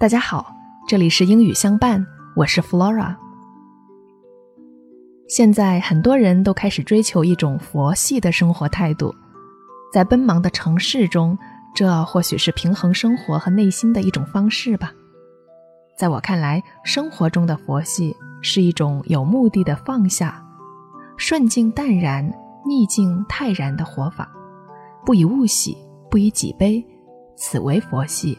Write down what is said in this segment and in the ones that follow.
大家好，这里是英语相伴，我是 Flora。现在很多人都开始追求一种佛系的生活态度，在奔忙的城市中，这或许是平衡生活和内心的一种方式吧。在我看来，生活中的佛系是一种有目的的放下，顺境淡然，逆境泰然的活法，不以物喜，不以己悲。此为佛系。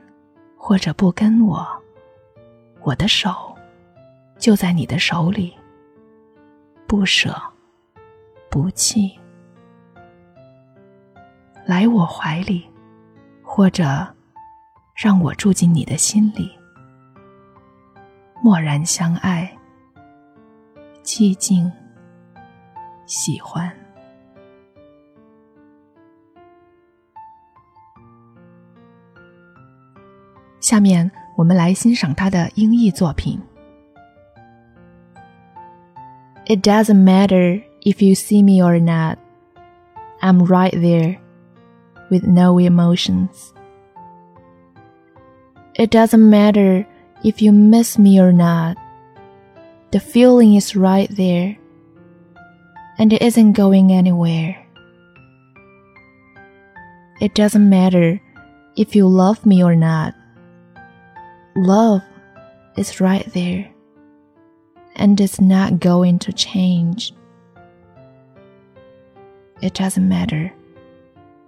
或者不跟我，我的手就在你的手里，不舍不弃。来我怀里，或者让我住进你的心里。默然相爱，寂静喜欢。下面我们来欣赏他的英译作品。It doesn't matter if you see me or not. I'm right there with no emotions. It doesn't matter if you miss me or not. The feeling is right there, and it isn't going anywhere. It doesn't matter if you love me or not. Love is right there, and it's not going to change. It doesn't matter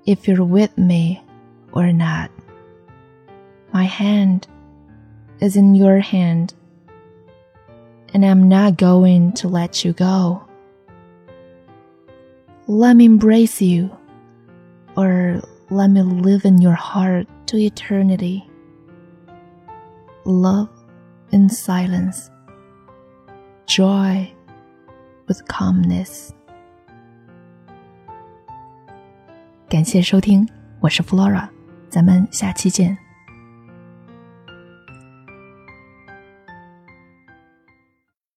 if you're with me or not. My hand is in your hand, and I'm not going to let you go. Let me embrace you, or let me live in your heart to eternity. Love in silence, joy with calmness. 感谢收听，我是 Flora，咱们下期见。